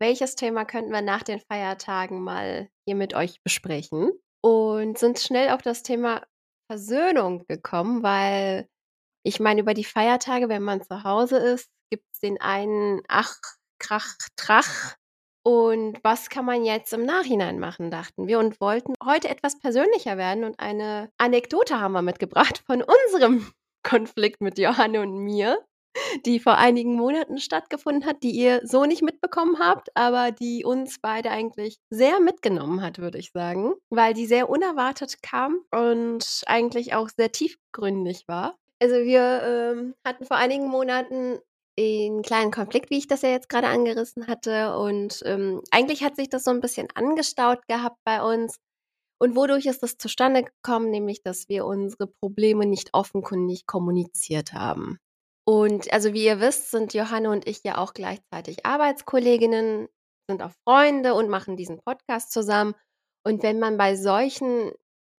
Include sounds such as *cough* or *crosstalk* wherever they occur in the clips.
welches Thema könnten wir nach den Feiertagen mal hier mit euch besprechen? Und sind schnell auf das Thema Versöhnung gekommen, weil ich meine, über die Feiertage, wenn man zu Hause ist, gibt es den einen Ach, Krach, Trach. Und was kann man jetzt im Nachhinein machen, dachten wir und wollten heute etwas persönlicher werden. Und eine Anekdote haben wir mitgebracht von unserem *laughs* Konflikt mit Johanne und mir die vor einigen Monaten stattgefunden hat, die ihr so nicht mitbekommen habt, aber die uns beide eigentlich sehr mitgenommen hat, würde ich sagen, weil die sehr unerwartet kam und eigentlich auch sehr tiefgründig war. Also wir ähm, hatten vor einigen Monaten einen kleinen Konflikt, wie ich das ja jetzt gerade angerissen hatte. Und ähm, eigentlich hat sich das so ein bisschen angestaut gehabt bei uns. Und wodurch ist das zustande gekommen? Nämlich, dass wir unsere Probleme nicht offenkundig kommuniziert haben. Und also wie ihr wisst, sind Johanne und ich ja auch gleichzeitig Arbeitskolleginnen, sind auch Freunde und machen diesen Podcast zusammen. Und wenn man bei solchen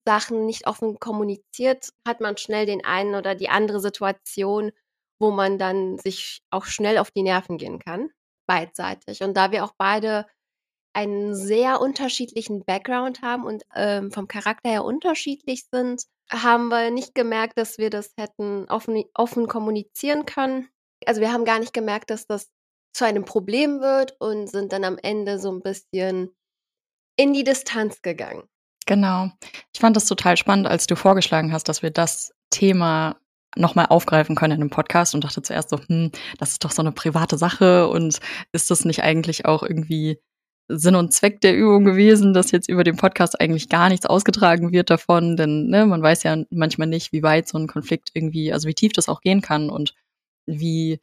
Sachen nicht offen kommuniziert, hat man schnell den einen oder die andere Situation, wo man dann sich auch schnell auf die Nerven gehen kann, beidseitig. Und da wir auch beide einen sehr unterschiedlichen Background haben und ähm, vom Charakter her unterschiedlich sind, haben wir nicht gemerkt, dass wir das hätten offen, offen kommunizieren können. Also wir haben gar nicht gemerkt, dass das zu einem Problem wird und sind dann am Ende so ein bisschen in die Distanz gegangen. Genau. Ich fand das total spannend, als du vorgeschlagen hast, dass wir das Thema nochmal aufgreifen können in dem Podcast und dachte zuerst so, hm, das ist doch so eine private Sache und ist das nicht eigentlich auch irgendwie Sinn und Zweck der Übung gewesen, dass jetzt über den Podcast eigentlich gar nichts ausgetragen wird davon, denn ne, man weiß ja manchmal nicht, wie weit so ein Konflikt irgendwie, also wie tief das auch gehen kann und wie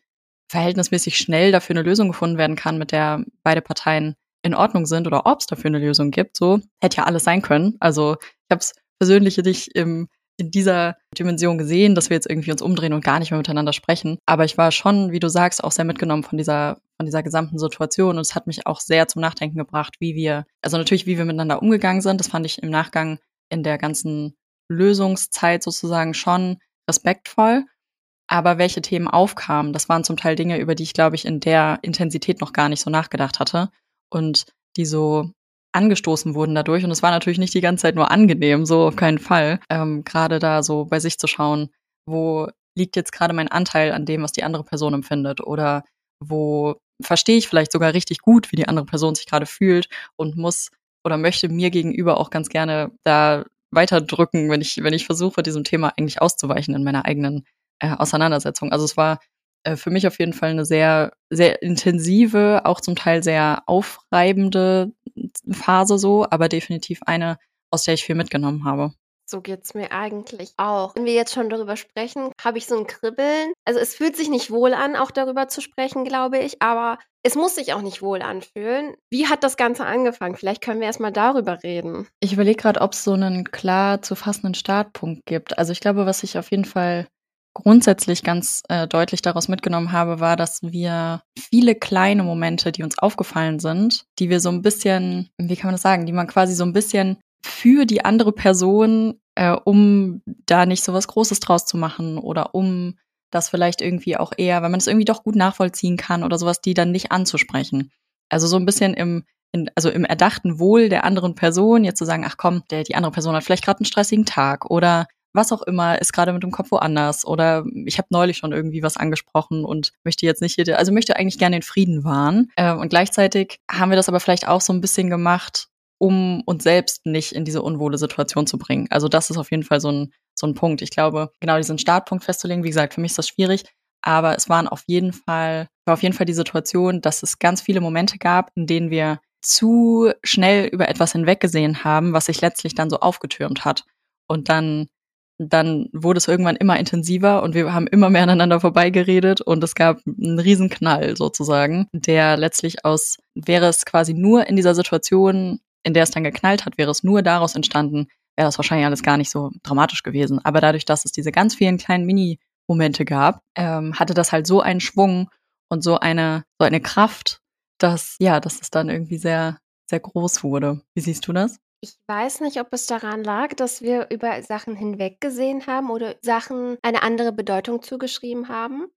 verhältnismäßig schnell dafür eine Lösung gefunden werden kann, mit der beide Parteien in Ordnung sind oder ob es dafür eine Lösung gibt. So hätte ja alles sein können. Also ich habe es persönlich nicht im in dieser Dimension gesehen, dass wir jetzt irgendwie uns umdrehen und gar nicht mehr miteinander sprechen. Aber ich war schon, wie du sagst, auch sehr mitgenommen von dieser, von dieser gesamten Situation. Und es hat mich auch sehr zum Nachdenken gebracht, wie wir, also natürlich, wie wir miteinander umgegangen sind. Das fand ich im Nachgang in der ganzen Lösungszeit sozusagen schon respektvoll. Aber welche Themen aufkamen, das waren zum Teil Dinge, über die ich, glaube ich, in der Intensität noch gar nicht so nachgedacht hatte. Und die so angestoßen wurden dadurch. Und es war natürlich nicht die ganze Zeit nur angenehm, so auf keinen Fall. Ähm, gerade da so bei sich zu schauen, wo liegt jetzt gerade mein Anteil an dem, was die andere Person empfindet oder wo verstehe ich vielleicht sogar richtig gut, wie die andere Person sich gerade fühlt und muss oder möchte mir gegenüber auch ganz gerne da weiterdrücken, wenn ich, wenn ich versuche, diesem Thema eigentlich auszuweichen in meiner eigenen äh, Auseinandersetzung. Also es war äh, für mich auf jeden Fall eine sehr, sehr intensive, auch zum Teil sehr aufreibende Phase so, aber definitiv eine, aus der ich viel mitgenommen habe. So geht's mir eigentlich auch. Wenn wir jetzt schon darüber sprechen, habe ich so ein Kribbeln. Also es fühlt sich nicht wohl an, auch darüber zu sprechen, glaube ich, aber es muss sich auch nicht wohl anfühlen. Wie hat das Ganze angefangen? Vielleicht können wir erstmal darüber reden. Ich überlege gerade, ob es so einen klar zu fassenden Startpunkt gibt. Also ich glaube, was ich auf jeden Fall grundsätzlich ganz äh, deutlich daraus mitgenommen habe, war, dass wir viele kleine Momente, die uns aufgefallen sind, die wir so ein bisschen, wie kann man das sagen, die man quasi so ein bisschen für die andere Person, äh, um da nicht so was Großes draus zu machen oder um das vielleicht irgendwie auch eher, wenn man es irgendwie doch gut nachvollziehen kann oder sowas, die dann nicht anzusprechen. Also so ein bisschen im, in, also im erdachten Wohl der anderen Person, jetzt zu sagen, ach komm, der, die andere Person hat vielleicht gerade einen stressigen Tag oder was auch immer, ist gerade mit dem Kopf woanders oder ich habe neulich schon irgendwie was angesprochen und möchte jetzt nicht hier, also möchte eigentlich gerne den Frieden wahren. Äh, und gleichzeitig haben wir das aber vielleicht auch so ein bisschen gemacht, um uns selbst nicht in diese unwohle Situation zu bringen. Also das ist auf jeden Fall so ein, so ein Punkt. Ich glaube, genau diesen Startpunkt festzulegen, wie gesagt, für mich ist das schwierig, aber es waren auf jeden Fall, war auf jeden Fall die Situation, dass es ganz viele Momente gab, in denen wir zu schnell über etwas hinweggesehen haben, was sich letztlich dann so aufgetürmt hat. Und dann dann wurde es irgendwann immer intensiver und wir haben immer mehr aneinander vorbeigeredet und es gab einen Riesenknall sozusagen, der letztlich aus, wäre es quasi nur in dieser Situation in der es dann geknallt hat, wäre es nur daraus entstanden, wäre das wahrscheinlich alles gar nicht so dramatisch gewesen. Aber dadurch, dass es diese ganz vielen kleinen Mini-Momente gab, ähm, hatte das halt so einen Schwung und so eine, so eine Kraft, dass, ja, dass es dann irgendwie sehr, sehr groß wurde. Wie siehst du das? Ich weiß nicht, ob es daran lag, dass wir über Sachen hinweggesehen haben oder Sachen eine andere Bedeutung zugeschrieben haben,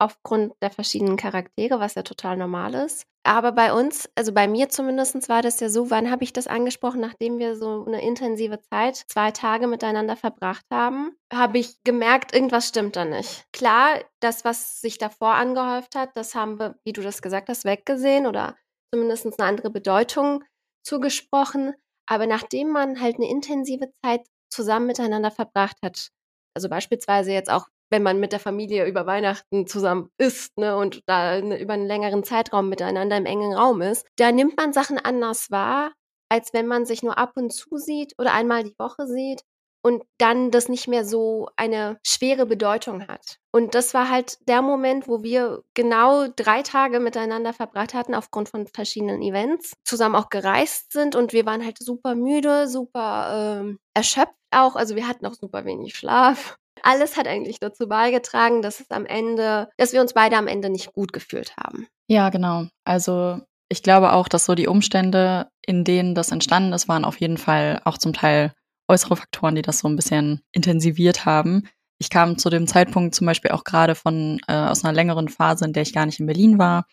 aufgrund der verschiedenen Charaktere, was ja total normal ist. Aber bei uns, also bei mir zumindest war das ja so, wann habe ich das angesprochen, nachdem wir so eine intensive Zeit, zwei Tage miteinander verbracht haben, habe ich gemerkt, irgendwas stimmt da nicht. Klar, das, was sich davor angehäuft hat, das haben wir, wie du das gesagt hast, weggesehen oder zumindest eine andere Bedeutung zugesprochen. Aber nachdem man halt eine intensive Zeit zusammen miteinander verbracht hat, also beispielsweise jetzt auch, wenn man mit der Familie über Weihnachten zusammen isst ne, und da ne, über einen längeren Zeitraum miteinander im engen Raum ist, da nimmt man Sachen anders wahr, als wenn man sich nur ab und zu sieht oder einmal die Woche sieht und dann das nicht mehr so eine schwere Bedeutung hat. Und das war halt der Moment, wo wir genau drei Tage miteinander verbracht hatten, aufgrund von verschiedenen Events, zusammen auch gereist sind und wir waren halt super müde, super ähm, erschöpft auch. Also wir hatten auch super wenig Schlaf. Alles hat eigentlich dazu beigetragen, dass es am Ende, dass wir uns beide am Ende nicht gut gefühlt haben. Ja, genau. Also ich glaube auch, dass so die Umstände, in denen das entstanden ist, waren auf jeden Fall auch zum Teil äußere Faktoren, die das so ein bisschen intensiviert haben. Ich kam zu dem Zeitpunkt zum Beispiel auch gerade von äh, aus einer längeren Phase, in der ich gar nicht in Berlin war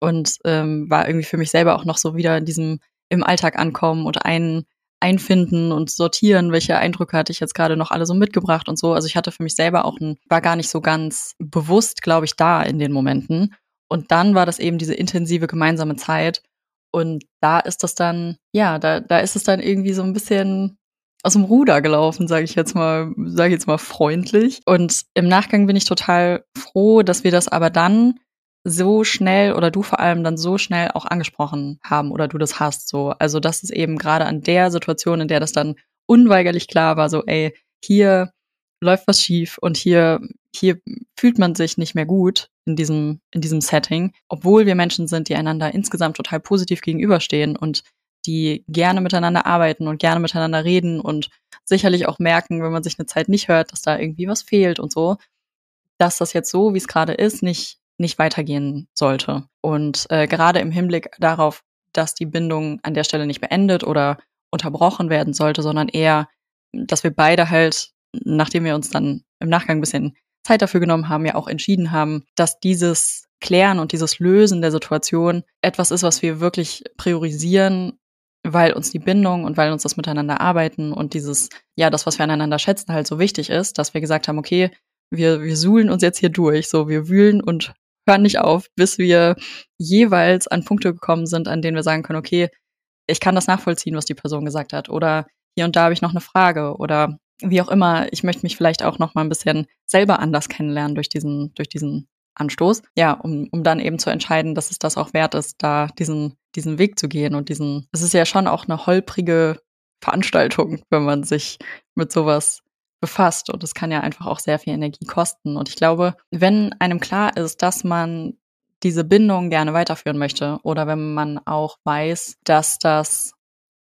und ähm, war irgendwie für mich selber auch noch so wieder in diesem im Alltag ankommen und ein, einfinden und sortieren, welche Eindrücke hatte ich jetzt gerade noch alle so mitgebracht und so. Also ich hatte für mich selber auch ein, war gar nicht so ganz bewusst, glaube ich, da in den Momenten. Und dann war das eben diese intensive gemeinsame Zeit. Und da ist das dann, ja, da, da ist es dann irgendwie so ein bisschen aus dem Ruder gelaufen, sage ich jetzt mal, sage ich jetzt mal freundlich. Und im Nachgang bin ich total froh, dass wir das aber dann so schnell oder du vor allem dann so schnell auch angesprochen haben oder du das hast so. Also das ist eben gerade an der Situation, in der das dann unweigerlich klar war, so ey, hier läuft was schief und hier hier fühlt man sich nicht mehr gut in diesem in diesem Setting, obwohl wir Menschen sind, die einander insgesamt total positiv gegenüberstehen und die gerne miteinander arbeiten und gerne miteinander reden und sicherlich auch merken, wenn man sich eine Zeit nicht hört, dass da irgendwie was fehlt und so, dass das jetzt so, wie es gerade ist, nicht, nicht weitergehen sollte. Und äh, gerade im Hinblick darauf, dass die Bindung an der Stelle nicht beendet oder unterbrochen werden sollte, sondern eher, dass wir beide halt, nachdem wir uns dann im Nachgang ein bisschen Zeit dafür genommen haben, ja auch entschieden haben, dass dieses Klären und dieses Lösen der Situation etwas ist, was wir wirklich priorisieren weil uns die Bindung und weil uns das Miteinander arbeiten und dieses, ja, das, was wir aneinander schätzen, halt so wichtig ist, dass wir gesagt haben, okay, wir, wir suhlen uns jetzt hier durch, so, wir wühlen und hören nicht auf, bis wir jeweils an Punkte gekommen sind, an denen wir sagen können, okay, ich kann das nachvollziehen, was die Person gesagt hat oder hier und da habe ich noch eine Frage oder wie auch immer, ich möchte mich vielleicht auch noch mal ein bisschen selber anders kennenlernen durch diesen, durch diesen Anstoß. Ja, um, um dann eben zu entscheiden, dass es das auch wert ist, da diesen, diesen Weg zu gehen und diesen, es ist ja schon auch eine holprige Veranstaltung, wenn man sich mit sowas befasst und es kann ja einfach auch sehr viel Energie kosten. Und ich glaube, wenn einem klar ist, dass man diese Bindung gerne weiterführen möchte oder wenn man auch weiß, dass das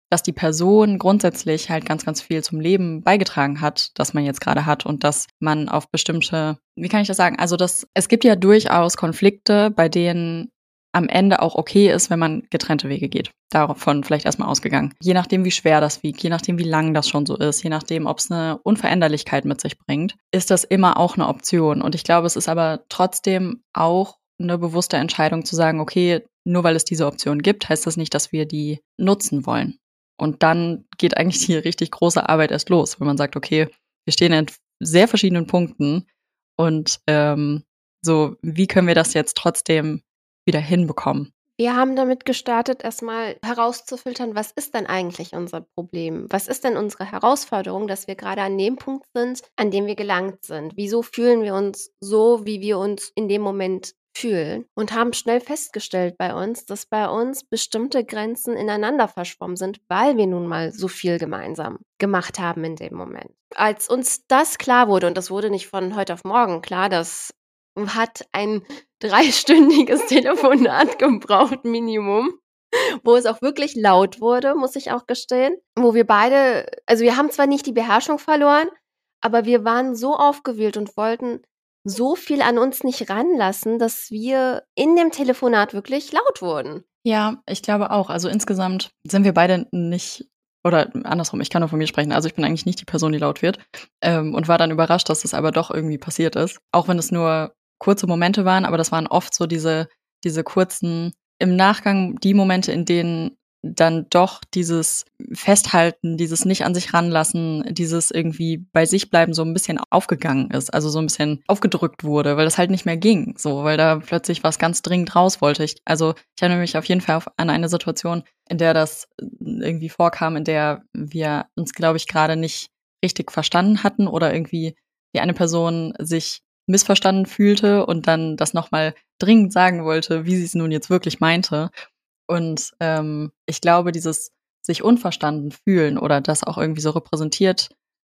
dass die Person grundsätzlich halt ganz, ganz viel zum Leben beigetragen hat, das man jetzt gerade hat und dass man auf bestimmte, wie kann ich das sagen? Also, dass es gibt ja durchaus Konflikte, bei denen am Ende auch okay ist, wenn man getrennte Wege geht. Davon vielleicht erstmal ausgegangen. Je nachdem, wie schwer das wiegt, je nachdem, wie lang das schon so ist, je nachdem, ob es eine Unveränderlichkeit mit sich bringt, ist das immer auch eine Option. Und ich glaube, es ist aber trotzdem auch eine bewusste Entscheidung zu sagen, okay, nur weil es diese Option gibt, heißt das nicht, dass wir die nutzen wollen. Und dann geht eigentlich die richtig große Arbeit erst los, wenn man sagt, okay, wir stehen in sehr verschiedenen Punkten und ähm, so, wie können wir das jetzt trotzdem wieder hinbekommen? Wir haben damit gestartet, erstmal herauszufiltern, was ist denn eigentlich unser Problem? Was ist denn unsere Herausforderung, dass wir gerade an dem Punkt sind, an dem wir gelangt sind? Wieso fühlen wir uns so, wie wir uns in dem Moment fühlen und haben schnell festgestellt bei uns, dass bei uns bestimmte Grenzen ineinander verschwommen sind, weil wir nun mal so viel gemeinsam gemacht haben in dem Moment. Als uns das klar wurde, und das wurde nicht von heute auf morgen klar, das hat ein dreistündiges *laughs* Telefonat gebraucht, Minimum. wo es auch wirklich laut wurde, muss ich auch gestehen. Wo wir beide, also wir haben zwar nicht die Beherrschung verloren, aber wir waren so aufgewühlt und wollten so viel an uns nicht ranlassen, dass wir in dem Telefonat wirklich laut wurden. Ja, ich glaube auch. Also insgesamt sind wir beide nicht, oder andersrum, ich kann nur von mir sprechen. Also ich bin eigentlich nicht die Person, die laut wird. Ähm, und war dann überrascht, dass das aber doch irgendwie passiert ist. Auch wenn es nur kurze Momente waren, aber das waren oft so diese, diese kurzen, im Nachgang die Momente, in denen dann doch dieses Festhalten, dieses nicht an sich ranlassen, dieses irgendwie bei sich bleiben so ein bisschen aufgegangen ist, also so ein bisschen aufgedrückt wurde, weil das halt nicht mehr ging, so, weil da plötzlich was ganz dringend raus wollte. Ich, also ich erinnere mich auf jeden Fall auf, an eine Situation, in der das irgendwie vorkam, in der wir uns, glaube ich, gerade nicht richtig verstanden hatten oder irgendwie die eine Person sich missverstanden fühlte und dann das nochmal dringend sagen wollte, wie sie es nun jetzt wirklich meinte. Und ähm, ich glaube, dieses sich unverstanden fühlen oder das auch irgendwie so repräsentiert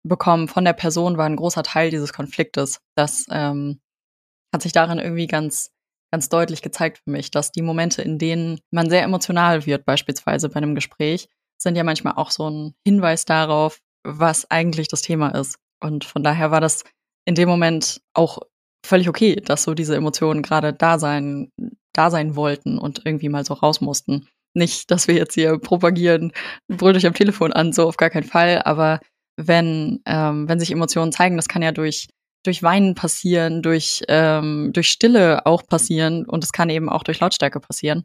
bekommen von der Person war ein großer Teil dieses Konfliktes. Das ähm, hat sich darin irgendwie ganz, ganz deutlich gezeigt für mich, dass die Momente, in denen man sehr emotional wird, beispielsweise bei einem Gespräch, sind ja manchmal auch so ein Hinweis darauf, was eigentlich das Thema ist. Und von daher war das in dem Moment auch völlig okay, dass so diese Emotionen gerade da sein, da sein wollten und irgendwie mal so raus mussten. Nicht, dass wir jetzt hier propagieren, brüllt euch am Telefon an, so auf gar keinen Fall, aber wenn, ähm, wenn sich Emotionen zeigen, das kann ja durch, durch Weinen passieren, durch, ähm, durch Stille auch passieren und es kann eben auch durch Lautstärke passieren,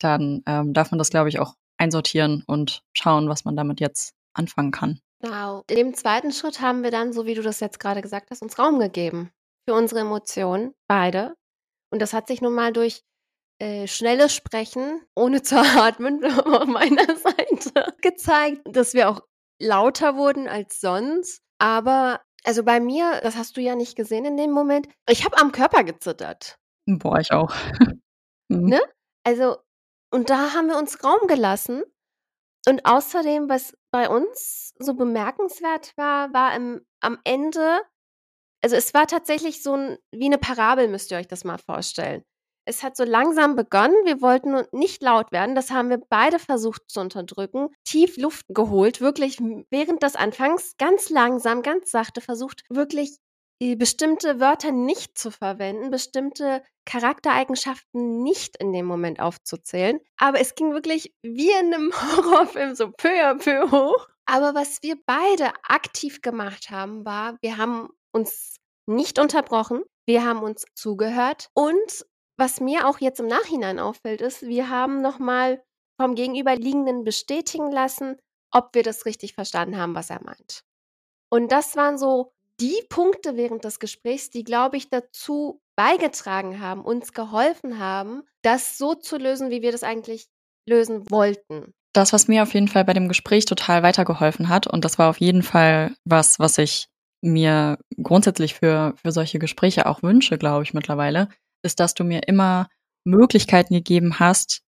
dann ähm, darf man das, glaube ich, auch einsortieren und schauen, was man damit jetzt anfangen kann. Genau. In dem zweiten Schritt haben wir dann, so wie du das jetzt gerade gesagt hast, uns Raum gegeben für unsere Emotionen, beide. Und das hat sich nun mal durch äh, schnelles Sprechen, ohne zu *laughs* atmen, *laughs* auf meiner Seite gezeigt, dass wir auch lauter wurden als sonst. Aber also bei mir, das hast du ja nicht gesehen in dem Moment, ich habe am Körper gezittert. Boah, ich auch. *laughs* mhm. Ne? Also, und da haben wir uns Raum gelassen. Und außerdem, was bei uns so bemerkenswert war, war im, am Ende, also es war tatsächlich so ein, wie eine Parabel, müsst ihr euch das mal vorstellen. Es hat so langsam begonnen. Wir wollten nicht laut werden. Das haben wir beide versucht zu unterdrücken. Tief Luft geholt, wirklich während des Anfangs ganz langsam, ganz sachte versucht, wirklich bestimmte Wörter nicht zu verwenden, bestimmte Charaktereigenschaften nicht in dem Moment aufzuzählen. Aber es ging wirklich wie in einem *laughs* Horrorfilm so peu à peu hoch. Aber was wir beide aktiv gemacht haben, war, wir haben uns nicht unterbrochen, wir haben uns zugehört und was mir auch jetzt im Nachhinein auffällt, ist, wir haben nochmal vom Gegenüberliegenden bestätigen lassen, ob wir das richtig verstanden haben, was er meint. Und das waren so die Punkte während des Gesprächs, die, glaube ich, dazu beigetragen haben, uns geholfen haben, das so zu lösen, wie wir das eigentlich lösen wollten. Das, was mir auf jeden Fall bei dem Gespräch total weitergeholfen hat, und das war auf jeden Fall was, was ich mir grundsätzlich für, für solche Gespräche auch wünsche, glaube ich, mittlerweile, ist, dass du mir immer Möglichkeiten gegeben hast,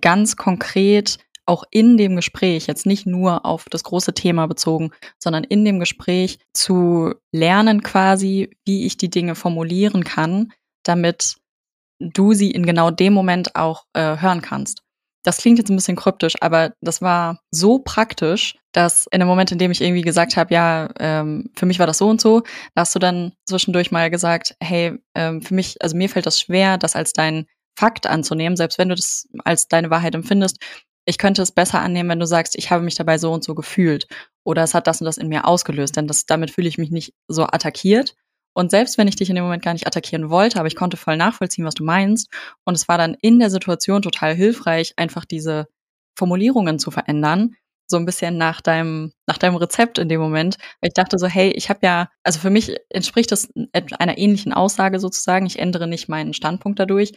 ganz konkret auch in dem Gespräch, jetzt nicht nur auf das große Thema bezogen, sondern in dem Gespräch zu lernen quasi, wie ich die Dinge formulieren kann, damit du sie in genau dem Moment auch äh, hören kannst. Das klingt jetzt ein bisschen kryptisch, aber das war so praktisch, dass in dem Moment, in dem ich irgendwie gesagt habe, ja, ähm, für mich war das so und so, da hast du dann zwischendurch mal gesagt, hey, ähm, für mich, also mir fällt das schwer, das als dein Fakt anzunehmen, selbst wenn du das als deine Wahrheit empfindest. Ich könnte es besser annehmen, wenn du sagst, ich habe mich dabei so und so gefühlt oder es hat das und das in mir ausgelöst, denn das, damit fühle ich mich nicht so attackiert, und selbst wenn ich dich in dem Moment gar nicht attackieren wollte, aber ich konnte voll nachvollziehen, was du meinst. Und es war dann in der Situation total hilfreich, einfach diese Formulierungen zu verändern. So ein bisschen nach deinem, nach deinem Rezept in dem Moment. Ich dachte so, hey, ich habe ja, also für mich entspricht das einer ähnlichen Aussage sozusagen. Ich ändere nicht meinen Standpunkt dadurch.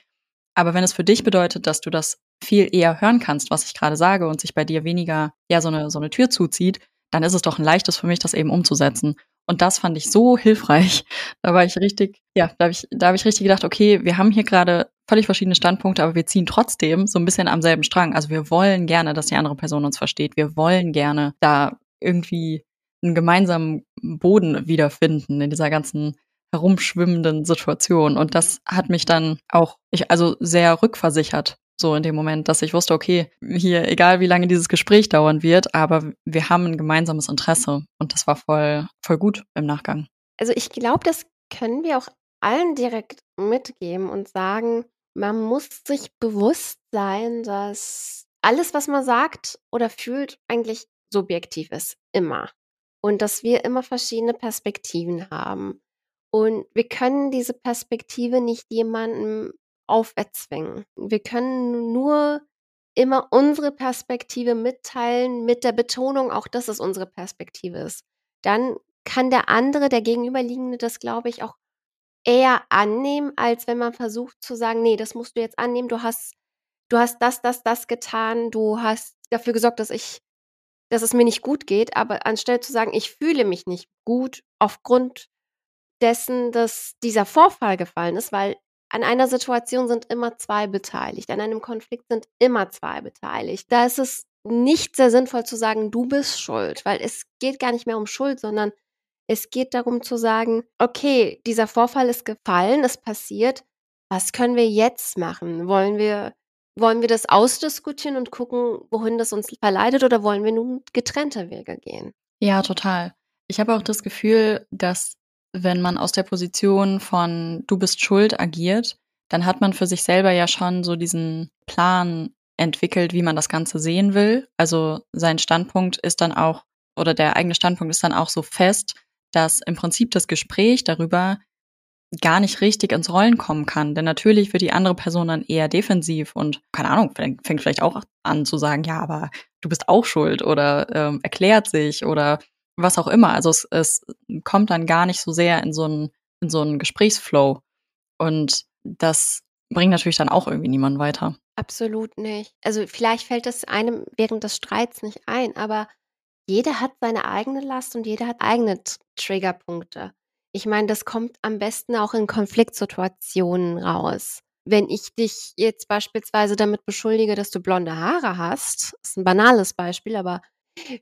Aber wenn es für dich bedeutet, dass du das viel eher hören kannst, was ich gerade sage und sich bei dir weniger, ja, so eine, so eine Tür zuzieht, dann ist es doch ein leichtes für mich, das eben umzusetzen. Und das fand ich so hilfreich. *laughs* Da war ich richtig, ja, da habe ich, da habe ich richtig gedacht, okay, wir haben hier gerade völlig verschiedene Standpunkte, aber wir ziehen trotzdem so ein bisschen am selben Strang. Also wir wollen gerne, dass die andere Person uns versteht. Wir wollen gerne da irgendwie einen gemeinsamen Boden wiederfinden in dieser ganzen herumschwimmenden Situation. Und das hat mich dann auch, ich, also sehr rückversichert so in dem Moment, dass ich wusste, okay, hier, egal wie lange dieses Gespräch dauern wird, aber wir haben ein gemeinsames Interesse und das war voll, voll gut im Nachgang. Also ich glaube, das können wir auch allen direkt mitgeben und sagen, man muss sich bewusst sein, dass alles, was man sagt oder fühlt, eigentlich subjektiv ist, immer. Und dass wir immer verschiedene Perspektiven haben. Und wir können diese Perspektive nicht jemandem auferzwingen. Wir können nur immer unsere Perspektive mitteilen, mit der Betonung auch, dass es unsere Perspektive ist. Dann kann der andere, der Gegenüberliegende, das, glaube ich, auch eher annehmen, als wenn man versucht zu sagen, nee, das musst du jetzt annehmen, du hast, du hast das, das, das getan, du hast dafür gesorgt, dass ich, dass es mir nicht gut geht, aber anstelle zu sagen, ich fühle mich nicht gut aufgrund dessen, dass dieser Vorfall gefallen ist, weil an einer Situation sind immer zwei beteiligt, an einem Konflikt sind immer zwei beteiligt. Da ist es nicht sehr sinnvoll zu sagen, du bist schuld, weil es geht gar nicht mehr um Schuld, sondern es geht darum zu sagen, okay, dieser Vorfall ist gefallen, es passiert. Was können wir jetzt machen? Wollen wir, wollen wir das ausdiskutieren und gucken, wohin das uns verleitet oder wollen wir nun getrennte Wege gehen? Ja, total. Ich habe auch das Gefühl, dass wenn man aus der Position von du bist schuld agiert, dann hat man für sich selber ja schon so diesen Plan entwickelt, wie man das Ganze sehen will. Also sein Standpunkt ist dann auch, oder der eigene Standpunkt ist dann auch so fest, dass im Prinzip das Gespräch darüber gar nicht richtig ins Rollen kommen kann. Denn natürlich wird die andere Person dann eher defensiv und, keine Ahnung, fängt vielleicht auch an zu sagen, ja, aber du bist auch schuld oder ähm, erklärt sich oder was auch immer. Also es, es kommt dann gar nicht so sehr in so einen, in so einen Gesprächsflow. Und das bringt natürlich dann auch irgendwie niemanden weiter. Absolut nicht. Also vielleicht fällt es einem während des Streits nicht ein, aber jeder hat seine eigene Last und jeder hat eigene Triggerpunkte. Ich meine, das kommt am besten auch in Konfliktsituationen raus. Wenn ich dich jetzt beispielsweise damit beschuldige, dass du blonde Haare hast, ist ein banales Beispiel, aber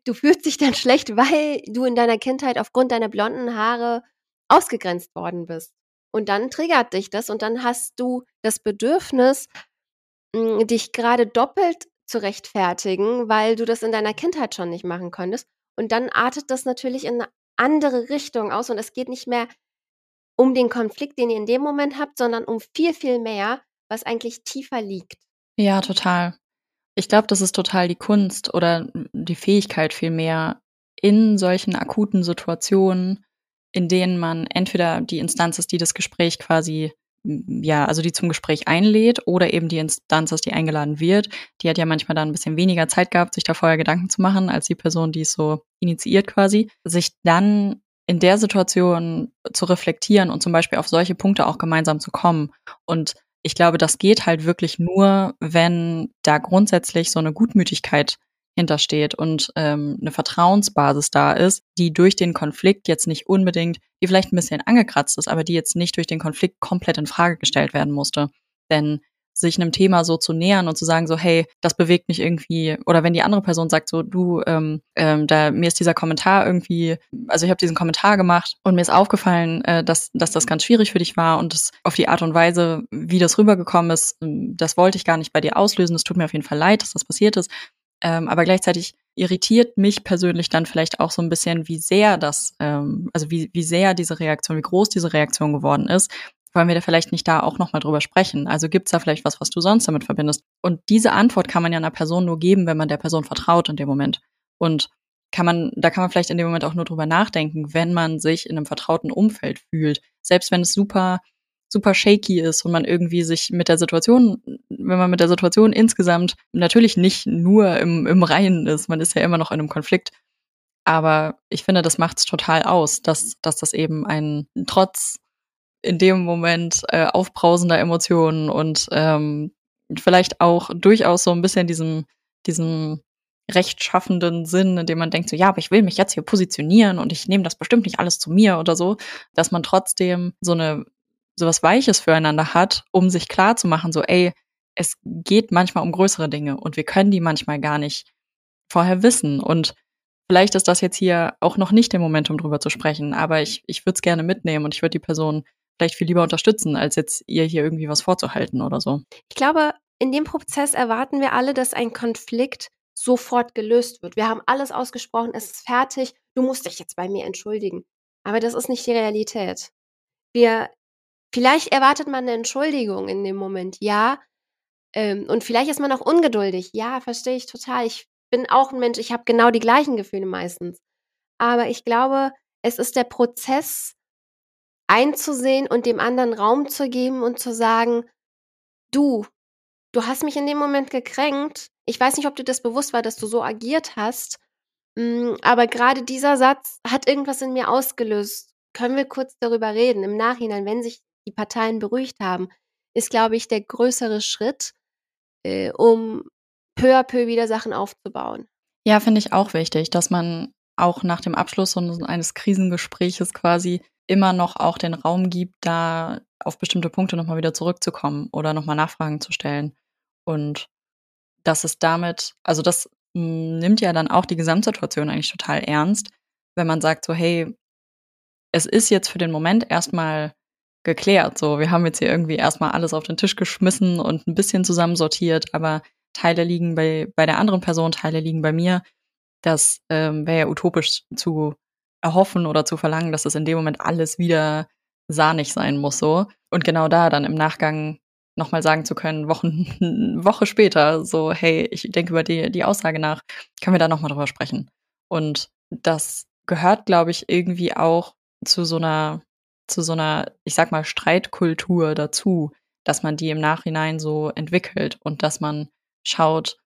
du fühlst dich dann schlecht, weil du in deiner Kindheit aufgrund deiner blonden Haare ausgegrenzt worden bist. Und dann triggert dich das und dann hast du das Bedürfnis, hm, dich gerade doppelt zu rechtfertigen, weil du das in deiner Kindheit schon nicht machen konntest. Und dann artet das natürlich in eine andere Richtung aus und es geht nicht mehr um den Konflikt, den ihr in dem Moment habt, sondern um viel, viel mehr, was eigentlich tiefer liegt. Ja, total. Ich glaube, das ist total die Kunst oder die Fähigkeit vielmehr in solchen akuten Situationen, in denen man entweder die Instanz ist, die das Gespräch quasi ja, also die zum Gespräch einlädt oder eben die Instanz ist, die eingeladen wird. Die hat ja manchmal dann ein bisschen weniger Zeit gehabt, sich da vorher Gedanken zu machen, als die Person, die es so initiiert quasi. Sich dann in der Situation zu reflektieren und zum Beispiel auf solche Punkte auch gemeinsam zu kommen. Und ich glaube, das geht halt wirklich nur, wenn da grundsätzlich so eine Gutmütigkeit hintersteht und ähm, eine Vertrauensbasis da ist, die durch den Konflikt jetzt nicht unbedingt, die vielleicht ein bisschen angekratzt ist, aber die jetzt nicht durch den Konflikt komplett in Frage gestellt werden musste. Denn sich einem Thema so zu nähern und zu sagen, so, hey, das bewegt mich irgendwie, oder wenn die andere Person sagt, so, du, ähm, ähm, da mir ist dieser Kommentar irgendwie, also ich habe diesen Kommentar gemacht und mir ist aufgefallen, äh, dass, dass das ganz schwierig für dich war und das auf die Art und Weise, wie das rübergekommen ist, das wollte ich gar nicht bei dir auslösen. Es tut mir auf jeden Fall leid, dass das passiert ist. Ähm, aber gleichzeitig irritiert mich persönlich dann vielleicht auch so ein bisschen, wie sehr das, ähm, also wie, wie sehr diese Reaktion, wie groß diese Reaktion geworden ist. Wollen wir da vielleicht nicht da auch nochmal drüber sprechen? Also gibt's da vielleicht was, was du sonst damit verbindest? Und diese Antwort kann man ja einer Person nur geben, wenn man der Person vertraut in dem Moment. Und kann man, da kann man vielleicht in dem Moment auch nur drüber nachdenken, wenn man sich in einem vertrauten Umfeld fühlt. Selbst wenn es super super shaky ist und man irgendwie sich mit der Situation, wenn man mit der Situation insgesamt natürlich nicht nur im, im Reinen ist, man ist ja immer noch in einem Konflikt. Aber ich finde, das macht es total aus, dass, dass das eben ein trotz in dem Moment äh, aufbrausender Emotionen und ähm, vielleicht auch durchaus so ein bisschen diesem, diesem rechtschaffenden Sinn, in dem man denkt, so ja, aber ich will mich jetzt hier positionieren und ich nehme das bestimmt nicht alles zu mir oder so, dass man trotzdem so eine sowas Weiches füreinander hat, um sich klar zu machen, so, ey, es geht manchmal um größere Dinge und wir können die manchmal gar nicht vorher wissen. Und vielleicht ist das jetzt hier auch noch nicht der Moment, um drüber zu sprechen, aber ich, ich würde es gerne mitnehmen und ich würde die Person vielleicht viel lieber unterstützen, als jetzt ihr hier irgendwie was vorzuhalten oder so. Ich glaube, in dem Prozess erwarten wir alle, dass ein Konflikt sofort gelöst wird. Wir haben alles ausgesprochen, es ist fertig, du musst dich jetzt bei mir entschuldigen. Aber das ist nicht die Realität. Wir, vielleicht erwartet man eine Entschuldigung in dem Moment, ja. Ähm, und vielleicht ist man auch ungeduldig. Ja, verstehe ich total. Ich bin auch ein Mensch, ich habe genau die gleichen Gefühle meistens. Aber ich glaube, es ist der Prozess einzusehen und dem anderen Raum zu geben und zu sagen, du, du hast mich in dem Moment gekränkt. Ich weiß nicht, ob dir das bewusst war, dass du so agiert hast. Mm, aber gerade dieser Satz hat irgendwas in mir ausgelöst. Können wir kurz darüber reden? Im Nachhinein, wenn sich die Parteien beruhigt haben, ist, glaube ich, der größere Schritt, äh, um peu à peu wieder Sachen aufzubauen. Ja, finde ich auch wichtig, dass man auch nach dem Abschluss eines Krisengespräches quasi immer noch auch den Raum gibt, da auf bestimmte Punkte nochmal wieder zurückzukommen oder nochmal Nachfragen zu stellen. Und dass es damit, also das hm, nimmt ja dann auch die Gesamtsituation eigentlich total ernst, wenn man sagt so, hey, es ist jetzt für den Moment erstmal geklärt. So, wir haben jetzt hier irgendwie erstmal alles auf den Tisch geschmissen und ein bisschen zusammensortiert, aber Teile liegen bei, bei der anderen Person, Teile liegen bei mir. Das ähm, wäre ja utopisch zu erhoffen oder zu verlangen, dass es in dem Moment alles wieder sahnig sein muss so. Und genau da dann im Nachgang nochmal sagen zu können, Wochen, *laughs* Woche später, so, hey, ich denke über die, die Aussage nach, können wir da nochmal drüber sprechen. Und das gehört, glaube ich, irgendwie auch zu so einer, zu so einer, ich sag mal, Streitkultur dazu, dass man die im Nachhinein so entwickelt und dass man schaut,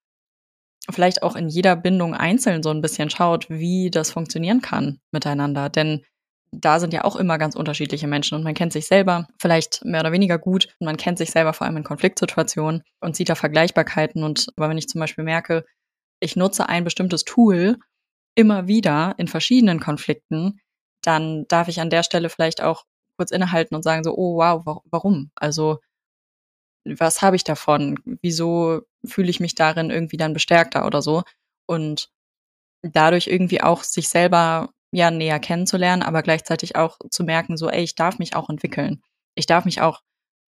vielleicht auch in jeder Bindung einzeln so ein bisschen schaut, wie das funktionieren kann miteinander. Denn da sind ja auch immer ganz unterschiedliche Menschen und man kennt sich selber vielleicht mehr oder weniger gut und man kennt sich selber vor allem in Konfliktsituationen und sieht da Vergleichbarkeiten. Und aber wenn ich zum Beispiel merke, ich nutze ein bestimmtes Tool immer wieder in verschiedenen Konflikten, dann darf ich an der Stelle vielleicht auch kurz innehalten und sagen so, oh wow, warum? Also was habe ich davon? Wieso fühle ich mich darin irgendwie dann bestärkter oder so? Und dadurch irgendwie auch sich selber ja näher kennenzulernen, aber gleichzeitig auch zu merken, so, ey, ich darf mich auch entwickeln. Ich darf mich auch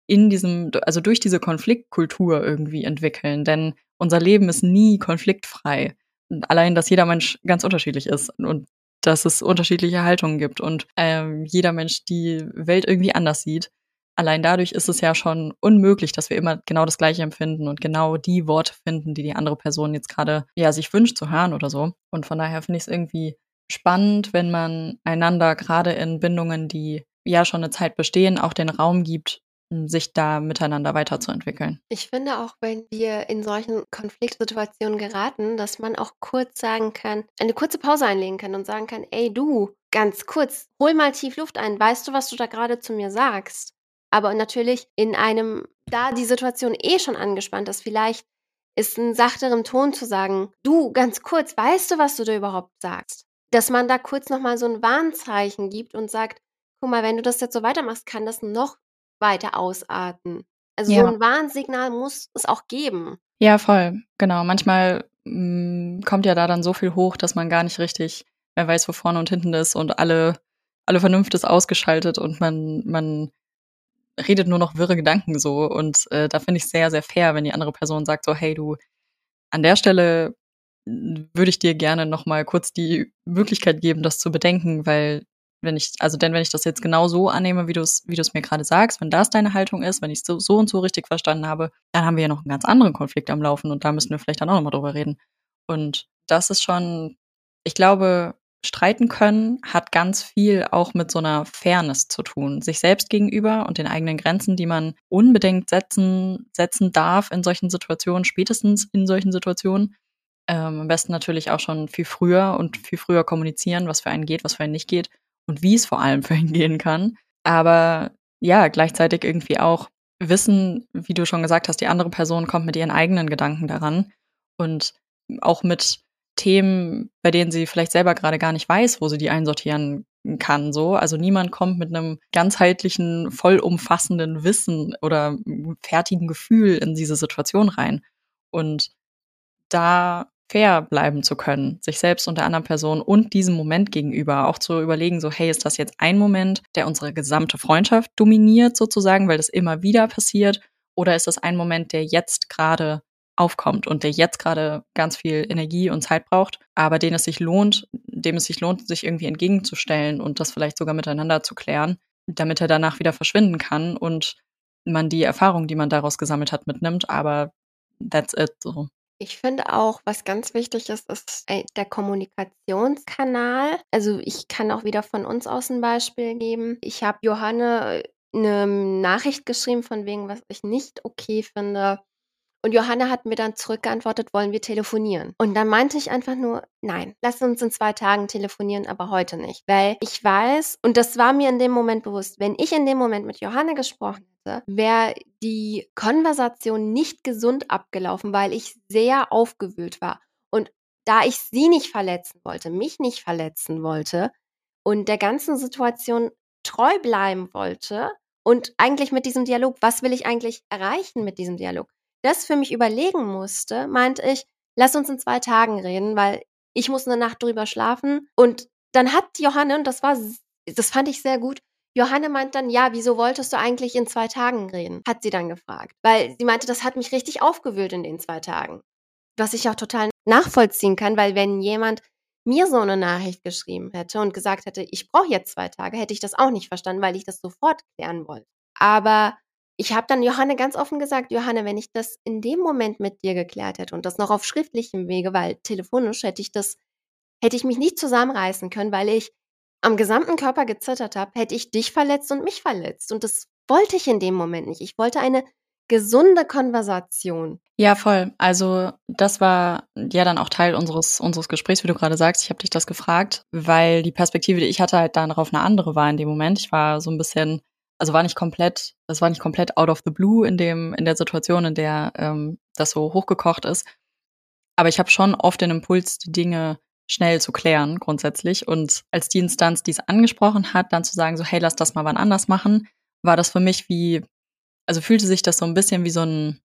in diesem, also durch diese Konfliktkultur irgendwie entwickeln, denn unser Leben ist nie konfliktfrei. Allein, dass jeder Mensch ganz unterschiedlich ist und dass es unterschiedliche Haltungen gibt und ähm, jeder Mensch die Welt irgendwie anders sieht. Allein dadurch ist es ja schon unmöglich, dass wir immer genau das Gleiche empfinden und genau die Worte finden, die die andere Person jetzt gerade ja sich wünscht zu hören oder so. Und von daher finde ich es irgendwie spannend, wenn man einander gerade in Bindungen, die ja schon eine Zeit bestehen, auch den Raum gibt, sich da miteinander weiterzuentwickeln. Ich finde auch, wenn wir in solchen Konfliktsituationen geraten, dass man auch kurz sagen kann, eine kurze Pause einlegen kann und sagen kann, ey du, ganz kurz, hol mal tief Luft ein, weißt du, was du da gerade zu mir sagst? Aber natürlich in einem, da die Situation eh schon angespannt ist, vielleicht ist ein sachteren Ton zu sagen, du, ganz kurz, weißt du, was du da überhaupt sagst? dass man da kurz nochmal so ein Warnzeichen gibt und sagt, guck mal, wenn du das jetzt so weitermachst, kann das noch weiter ausarten. Also ja. so ein Warnsignal muss es auch geben. Ja, voll. Genau. Manchmal mh, mm, kommt ja da dann so viel hoch, dass man gar nicht richtig mehr weiß, wo vorne und hinten ist und alle, alle Vernunft ist ausgeschaltet und man, man redet nur noch wirre Gedanken so. Und äh, da finde ich sehr, sehr fair, wenn die andere Person sagt so, hey, du, an der Stelle würde ich dir gerne noch mal kurz die Möglichkeit geben, das zu bedenken, weil wenn ich, also denn wenn ich das jetzt genau so annehme, wie du es, wie du es mir gerade sagst, wenn das deine Haltung ist, wenn ich es so, so und so richtig verstanden habe, dann haben wir ja noch einen ganz anderen Konflikt am Laufen und da müssen wir vielleicht dann auch noch mal drüber reden. Und das ist schon, ich glaube, streiten können hat ganz viel auch mit so einer Fairness zu tun, sich selbst gegenüber und den eigenen Grenzen, die man unbedingt setzen, setzen darf in solchen Situationen, spätestens in solchen Situationen ähm, am besten natürlich auch schon viel früher und viel früher kommunizieren, was für einen geht, was für einen nicht geht und wie es vor allem *laughs* für ihn gehen kann. Aber ja, gleichzeitig irgendwie auch wissen, wie du schon gesagt hast, die andere Person kommt mit ihren eigenen Gedanken daran und auch mit Themen, bei denen sie vielleicht selber gerade gar nicht weiß, wo sie die einsortieren kann, so. Also niemand kommt mit einem ganzheitlichen, vollumfassenden Wissen oder fertigen Gefühl in diese Situation rein. Und da fair bleiben zu können, sich selbst und der anderen Person und diesem Moment gegenüber auch zu überlegen, so, hey, ist das jetzt ein Moment, der unsere gesamte Freundschaft dominiert sozusagen, weil das immer wieder passiert? Oder ist es ein Moment, der jetzt gerade aufkommt und der jetzt gerade ganz viel Energie und Zeit braucht, aber den es sich lohnt, dem es sich lohnt, sich irgendwie entgegenzustellen und das vielleicht sogar miteinander zu klären, damit er danach wieder verschwinden kann und man die Erfahrung, die man daraus gesammelt hat, mitnimmt, aber that's it so. Ich finde auch, was ganz wichtig ist, ist äh, der Kommunikationskanal. Also ich kann auch wieder von uns aus ein Beispiel geben. Ich habe Johanne eine Nachricht geschrieben von wegen, was ich nicht okay finde. Und Johanna hat mir dann zurückgeantwortet, wollen wir telefonieren? Und dann meinte ich einfach nur, nein, lass uns in zwei Tagen telefonieren, aber heute nicht. Weil ich weiß, und das war mir in dem Moment bewusst, wenn ich in dem Moment mit Johanna gesprochen hätte, wäre die Konversation nicht gesund abgelaufen, weil ich sehr aufgewühlt war. Und da ich sie nicht verletzen wollte, mich nicht verletzen wollte und der ganzen Situation treu bleiben wollte und eigentlich mit diesem Dialog, was will ich eigentlich erreichen mit diesem Dialog, das für mich überlegen musste, meinte ich, lass uns in zwei Tagen reden, weil ich muss eine Nacht drüber schlafen. Und dann hat Johanne, und das war, das fand ich sehr gut, Johanne meint dann, ja, wieso wolltest du eigentlich in zwei Tagen reden? Hat sie dann gefragt. Weil sie meinte, das hat mich richtig aufgewühlt in den zwei Tagen. Was ich auch total nachvollziehen kann, weil wenn jemand mir so eine Nachricht geschrieben hätte und gesagt hätte, ich brauche jetzt zwei Tage, hätte ich das auch nicht verstanden, weil ich das sofort klären wollte. Aber ich habe dann Johanne ganz offen gesagt, Johanne, wenn ich das in dem Moment mit dir geklärt hätte und das noch auf schriftlichem Wege, weil telefonisch hätte ich das, hätte ich mich nicht zusammenreißen können, weil ich am gesamten Körper gezittert habe, hätte ich dich verletzt und mich verletzt. Und das wollte ich in dem Moment nicht. Ich wollte eine gesunde Konversation. Ja, voll. Also das war ja dann auch Teil unseres, unseres Gesprächs, wie du gerade sagst. Ich habe dich das gefragt, weil die Perspektive, die ich hatte, halt dann darauf eine andere war in dem Moment. Ich war so ein bisschen also war nicht komplett, das war nicht komplett out of the blue in dem, in der Situation, in der ähm, das so hochgekocht ist. Aber ich habe schon oft den Impuls, die Dinge schnell zu klären, grundsätzlich. Und als die Instanz, die es angesprochen hat, dann zu sagen, so, hey, lass das mal wann anders machen, war das für mich wie, also fühlte sich das so ein bisschen wie so ein,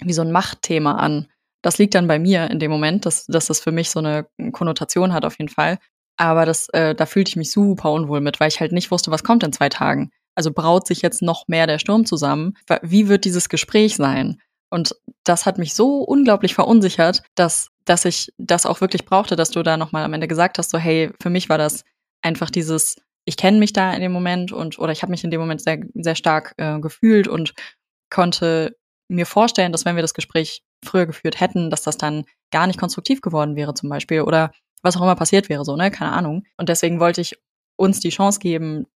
wie so ein Machtthema an. Das liegt dann bei mir in dem Moment, dass, dass das für mich so eine Konnotation hat auf jeden Fall. Aber das, äh, da fühlte ich mich super unwohl mit, weil ich halt nicht wusste, was kommt in zwei Tagen. Also braut sich jetzt noch mehr der Sturm zusammen. Wie wird dieses Gespräch sein? Und das hat mich so unglaublich verunsichert, dass, dass ich das auch wirklich brauchte, dass du da nochmal am Ende gesagt hast, so, hey, für mich war das einfach dieses, ich kenne mich da in dem Moment und, oder ich habe mich in dem Moment sehr, sehr stark äh, gefühlt und konnte mir vorstellen, dass wenn wir das Gespräch früher geführt hätten, dass das dann gar nicht konstruktiv geworden wäre zum Beispiel oder was auch immer passiert wäre, so, ne, keine Ahnung. Und deswegen wollte ich uns die Chance geben,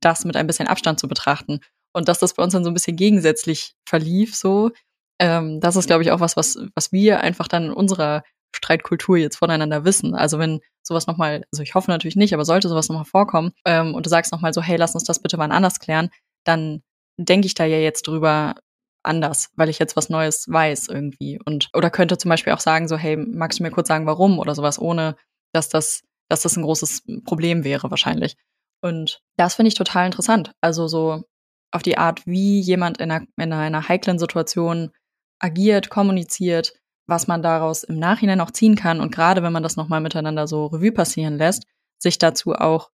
das mit ein bisschen Abstand zu betrachten. Und dass das bei uns dann so ein bisschen gegensätzlich verlief, so, ähm, das ist, glaube ich, auch was, was, was wir einfach dann in unserer Streitkultur jetzt voneinander wissen. Also wenn sowas nochmal, also ich hoffe natürlich nicht, aber sollte sowas nochmal vorkommen ähm, und du sagst nochmal so, hey, lass uns das bitte mal anders klären, dann denke ich da ja jetzt drüber anders, weil ich jetzt was Neues weiß irgendwie. Und oder könnte zum Beispiel auch sagen, so, hey, magst du mir kurz sagen, warum oder sowas, ohne dass das dass das ein großes Problem wäre wahrscheinlich. Und das finde ich total interessant. Also so auf die Art, wie jemand in einer, in einer heiklen Situation agiert, kommuniziert, was man daraus im Nachhinein auch ziehen kann. Und gerade wenn man das nochmal miteinander so Revue passieren lässt, sich dazu auch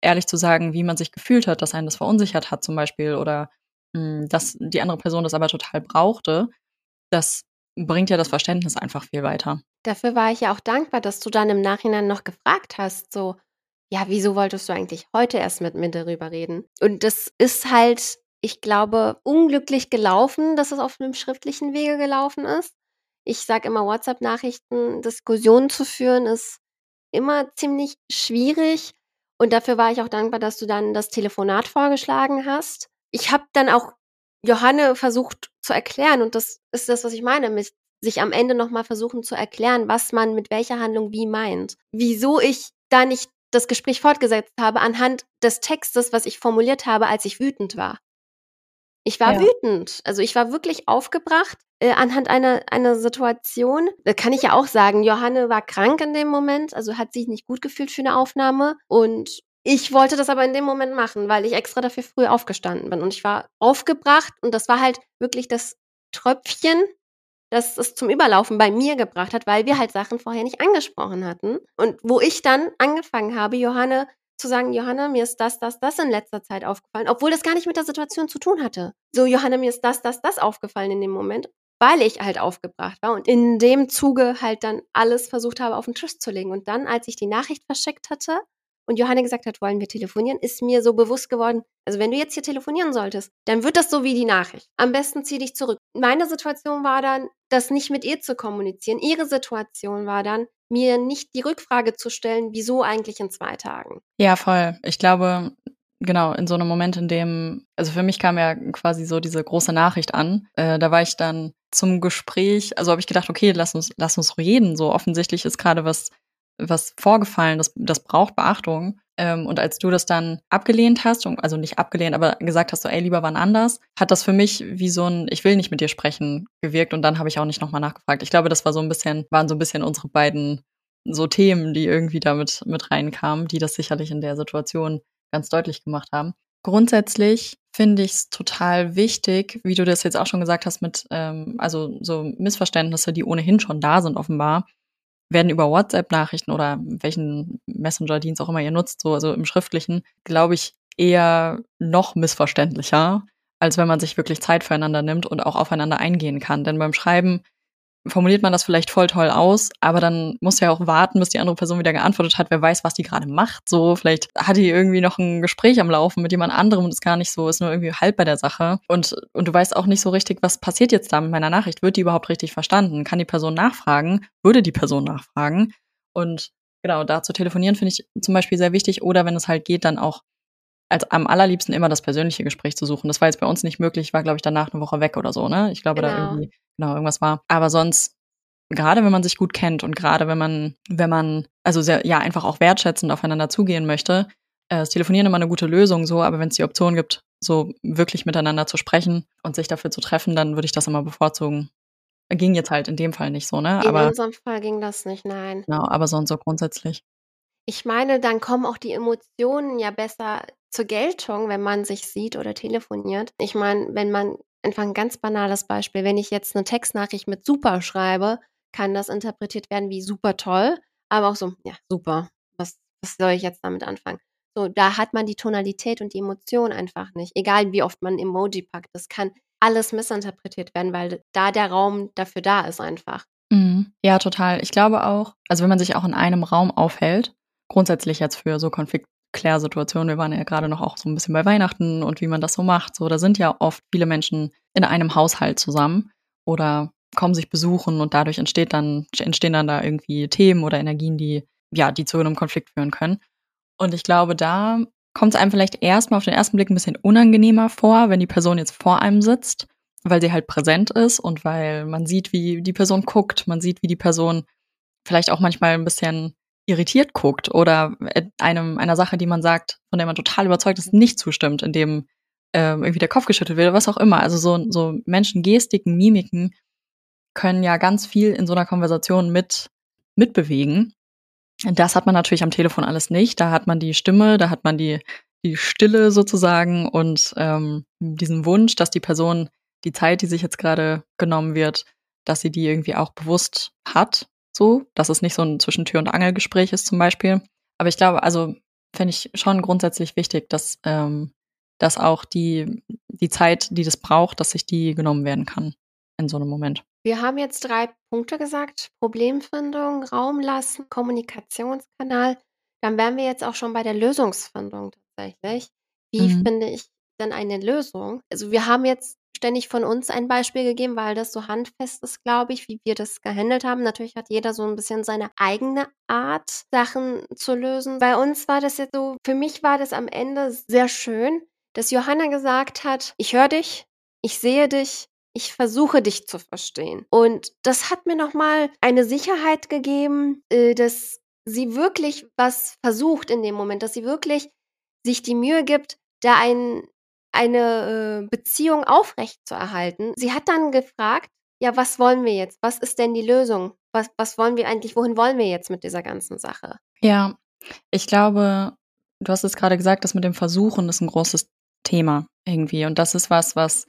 ehrlich zu sagen, wie man sich gefühlt hat, dass einen das verunsichert hat zum Beispiel oder mh, hm, dass die andere Person das aber total brauchte, das bringt ja das Verständnis einfach viel weiter. Dafür war ich ja auch dankbar, dass du dann im Nachhinein noch gefragt hast, so, ja, wieso wolltest du eigentlich heute erst mit mir darüber reden? Und das ist halt, ich glaube, unglücklich gelaufen, dass es auf einem schriftlichen Wege gelaufen ist. Ich sage immer, WhatsApp-Nachrichten, Diskussionen zu führen, ist immer ziemlich schwierig. Und dafür war ich auch dankbar, dass du dann das Telefonat vorgeschlagen hast. Ich habe dann auch Johanne versucht zu erklären, und das ist das, was ich meine, mit sich am Ende nochmal versuchen zu erklären, was man mit welcher Handlung wie meint. Wieso ich da nicht das Gespräch fortgesetzt habe anhand des Textes, was ich formuliert habe, als ich wütend war. Ich war ja. wütend. Also ich war wirklich aufgebracht äh, anhand einer, einer Situation. Da kann ich ja auch sagen, Johanne war krank in dem Moment, also hat sich nicht gut gefühlt für eine Aufnahme. Und ich wollte das aber in dem Moment machen, weil ich extra dafür früh aufgestanden bin. Und ich war aufgebracht und das war halt wirklich das Tröpfchen, das es zum Überlaufen bei mir gebracht hat, weil wir halt Sachen vorher nicht angesprochen hatten. Und wo ich dann angefangen habe, Johanne zu sagen, Johanna, mir ist das, das, das in letzter Zeit aufgefallen, obwohl das gar nicht mit der Situation zu tun hatte. So, Johanna, mir ist das, das, das aufgefallen in dem Moment, weil ich halt aufgebracht war und in dem Zuge halt dann alles versucht habe, auf den Tisch zu legen. Und dann, als ich die Nachricht verschickt hatte, und Johanna gesagt hat, wollen wir telefonieren, ist mir so bewusst geworden, also wenn du jetzt hier telefonieren solltest, dann wird das so wie die Nachricht. Am besten zieh dich zurück. Meine Situation war dann, das nicht mit ihr zu kommunizieren. Ihre Situation war dann, mir nicht die Rückfrage zu stellen, wieso eigentlich in zwei Tagen. Ja, voll. Ich glaube, genau, in so einem Moment, in dem, also für mich kam ja quasi so diese große Nachricht an. Äh, da war ich dann zum Gespräch, also habe ich gedacht, okay, lass uns, lass uns reden. So offensichtlich ist gerade was was vorgefallen, das, das braucht Beachtung. Ähm, und als du das dann abgelehnt hast, also nicht abgelehnt, aber gesagt hast, so, ey, lieber wann anders, hat das für mich wie so ein, ich will nicht mit dir sprechen, gewirkt. Und dann habe ich auch nicht nochmal nachgefragt. Ich glaube, das war so ein bisschen, waren so ein bisschen unsere beiden so Themen, die irgendwie damit mit reinkamen, die das sicherlich in der Situation ganz deutlich gemacht haben. Grundsätzlich finde ich es total wichtig, wie du das jetzt auch schon gesagt hast, mit ähm, also so Missverständnisse, die ohnehin schon da sind, offenbar, werden über WhatsApp-Nachrichten oder welchen Messenger-Dienst auch immer ihr nutzt, so also im Schriftlichen, glaube ich, eher noch missverständlicher, als wenn man sich wirklich Zeit füreinander nimmt und auch aufeinander eingehen kann. Denn beim Schreiben formuliert man das vielleicht voll toll aus, aber dann muss ja auch warten, bis die andere Person wieder geantwortet hat. Wer weiß, was die gerade macht. So, vielleicht hat die irgendwie noch ein Gespräch am Laufen mit jemand anderem und ist gar nicht so, ist nur irgendwie halb bei der Sache. Und, und du weißt auch nicht so richtig, was passiert jetzt da mit meiner Nachricht? Wird die überhaupt richtig verstanden? Kann die Person nachfragen? Würde die Person nachfragen? Und genau, da zu telefonieren finde ich zum Beispiel sehr wichtig. Oder wenn es halt geht, dann auch als am allerliebsten immer das persönliche Gespräch zu suchen. Das war jetzt bei uns nicht möglich. Ich war, glaube ich, danach eine Woche weg oder so, ne? Ich glaube, genau. da irgendwie genau irgendwas war. Aber sonst gerade wenn man sich gut kennt und gerade wenn man, wenn man, also sehr, ja, einfach auch wertschätzend aufeinander zugehen möchte, äh, ist Telefonieren immer eine gute Lösung, so, aber wenn es die Option gibt, so wirklich miteinander zu sprechen und sich dafür zu treffen, dann würde ich das immer bevorzugen. Ging jetzt halt in dem Fall nicht so, ne? In aber, unserem Fall ging das nicht, nein. Genau, aber sonst so grundsätzlich. Ich meine, dann kommen auch die Emotionen ja besser zur Geltung, wenn man sich sieht oder telefoniert. Ich meine, wenn man einfach ein ganz banales Beispiel, wenn ich jetzt eine Textnachricht mit super schreibe, kann das interpretiert werden wie super toll, aber auch so, ja, super, was, was soll ich jetzt damit anfangen? So, da hat man die Tonalität und die Emotion einfach nicht. Egal wie oft man Emoji packt, das kann alles missinterpretiert werden, weil da der Raum dafür da ist einfach. Mhm. Ja, total. Ich glaube auch, also wenn man sich auch in einem Raum aufhält, grundsätzlich jetzt für so Konfliktklärsituationen, wir waren ja gerade noch auch so ein bisschen bei Weihnachten und wie man das so macht, so, da sind ja oft viele Menschen in einem Haushalt zusammen oder kommen sich besuchen und dadurch entsteht dann, entstehen dann da irgendwie Themen oder Energien, die, ja, die zu einem Konflikt führen können. Und ich glaube, da kommt es einem vielleicht erstmal auf den ersten Blick ein bisschen unangenehmer vor, wenn die Person jetzt vor einem sitzt, weil sie halt präsent ist und weil man sieht, wie die Person guckt, man sieht, wie die Person vielleicht auch manchmal ein bisschen irritiert guckt oder einem einer Sache, die man sagt, von der man total überzeugt ist, nicht zustimmt, indem ähm, irgendwie der Kopf geschüttelt wird, was auch immer. Also so, so Menschen, Gestiken, Mimiken können ja ganz viel in so einer Konversation mit mitbewegen. Das hat man natürlich am Telefon alles nicht. Da hat man die Stimme, da hat man die, die Stille sozusagen und ähm, diesen Wunsch, dass die Person die Zeit, die sich jetzt gerade genommen wird, dass sie die irgendwie auch bewusst hat. So, dass es nicht so ein Zwischentür- und Angelgespräch ist zum Beispiel. Aber ich glaube, also fände ich schon grundsätzlich wichtig, dass, ähm, dass auch die, die Zeit, die das braucht, dass sich die genommen werden kann in so einem Moment. Wir haben jetzt drei Punkte gesagt. Problemfindung, Raum lassen, Kommunikationskanal. Dann wären wir jetzt auch schon bei der Lösungsfindung tatsächlich. Wie mhm. finde ich denn eine Lösung? Also wir haben jetzt ständig von uns ein Beispiel gegeben, weil das so handfest ist, glaube ich, wie wir das gehandelt haben. Natürlich hat jeder so ein bisschen seine eigene Art, Sachen zu lösen. Bei uns war das jetzt so, für mich war das am Ende sehr schön, dass Johanna gesagt hat, ich höre dich, ich sehe dich, ich versuche dich zu verstehen. Und das hat mir nochmal eine Sicherheit gegeben, äh, dass sie wirklich was versucht in dem Moment, dass sie wirklich sich die Mühe gibt, da ein, eine äh, Beziehung aufrecht zu erhalten. Sie hat dann gefragt, ja, was wollen wir jetzt? Was ist denn die Lösung? Was, was wollen wir eigentlich, wohin wollen wir jetzt mit dieser ganzen Sache? Ja, ich glaube, du hast es gerade gesagt, das mit dem Versuchen ist ein großes Thema irgendwie. Und das ist was, was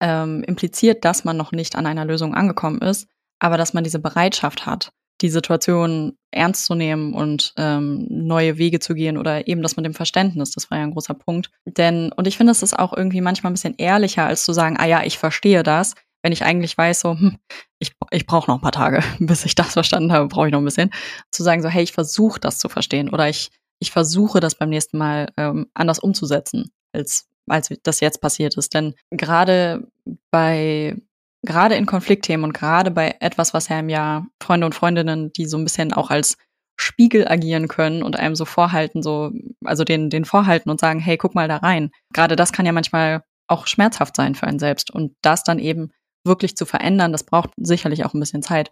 ähm, impliziert, dass man noch nicht an einer Lösung angekommen ist, aber dass man diese Bereitschaft hat. Die Situation ernst zu nehmen und ähm, neue Wege zu gehen oder eben das mit dem Verständnis, das war ja ein großer Punkt. Denn, und ich finde, es ist auch irgendwie manchmal ein bisschen ehrlicher, als zu sagen, ah ja, ich verstehe das, wenn ich eigentlich weiß, so, hm, ich, ich brauche noch ein paar Tage, *laughs* bis ich das verstanden habe, brauche ich noch ein bisschen, zu sagen, so, hey, ich versuche das zu verstehen oder ich, ich versuche das beim nächsten Mal ähm, anders umzusetzen, als, als das jetzt passiert ist. Denn gerade bei gerade in Konfliktthemen und gerade bei etwas, was ja im Jahr Freunde und Freundinnen, die so ein bisschen auch als Spiegel agieren können und einem so vorhalten, so, also den, den vorhalten und sagen, hey, guck mal da rein. Gerade das kann ja manchmal auch schmerzhaft sein für einen selbst. Und das dann eben wirklich zu verändern, das braucht sicherlich auch ein bisschen Zeit.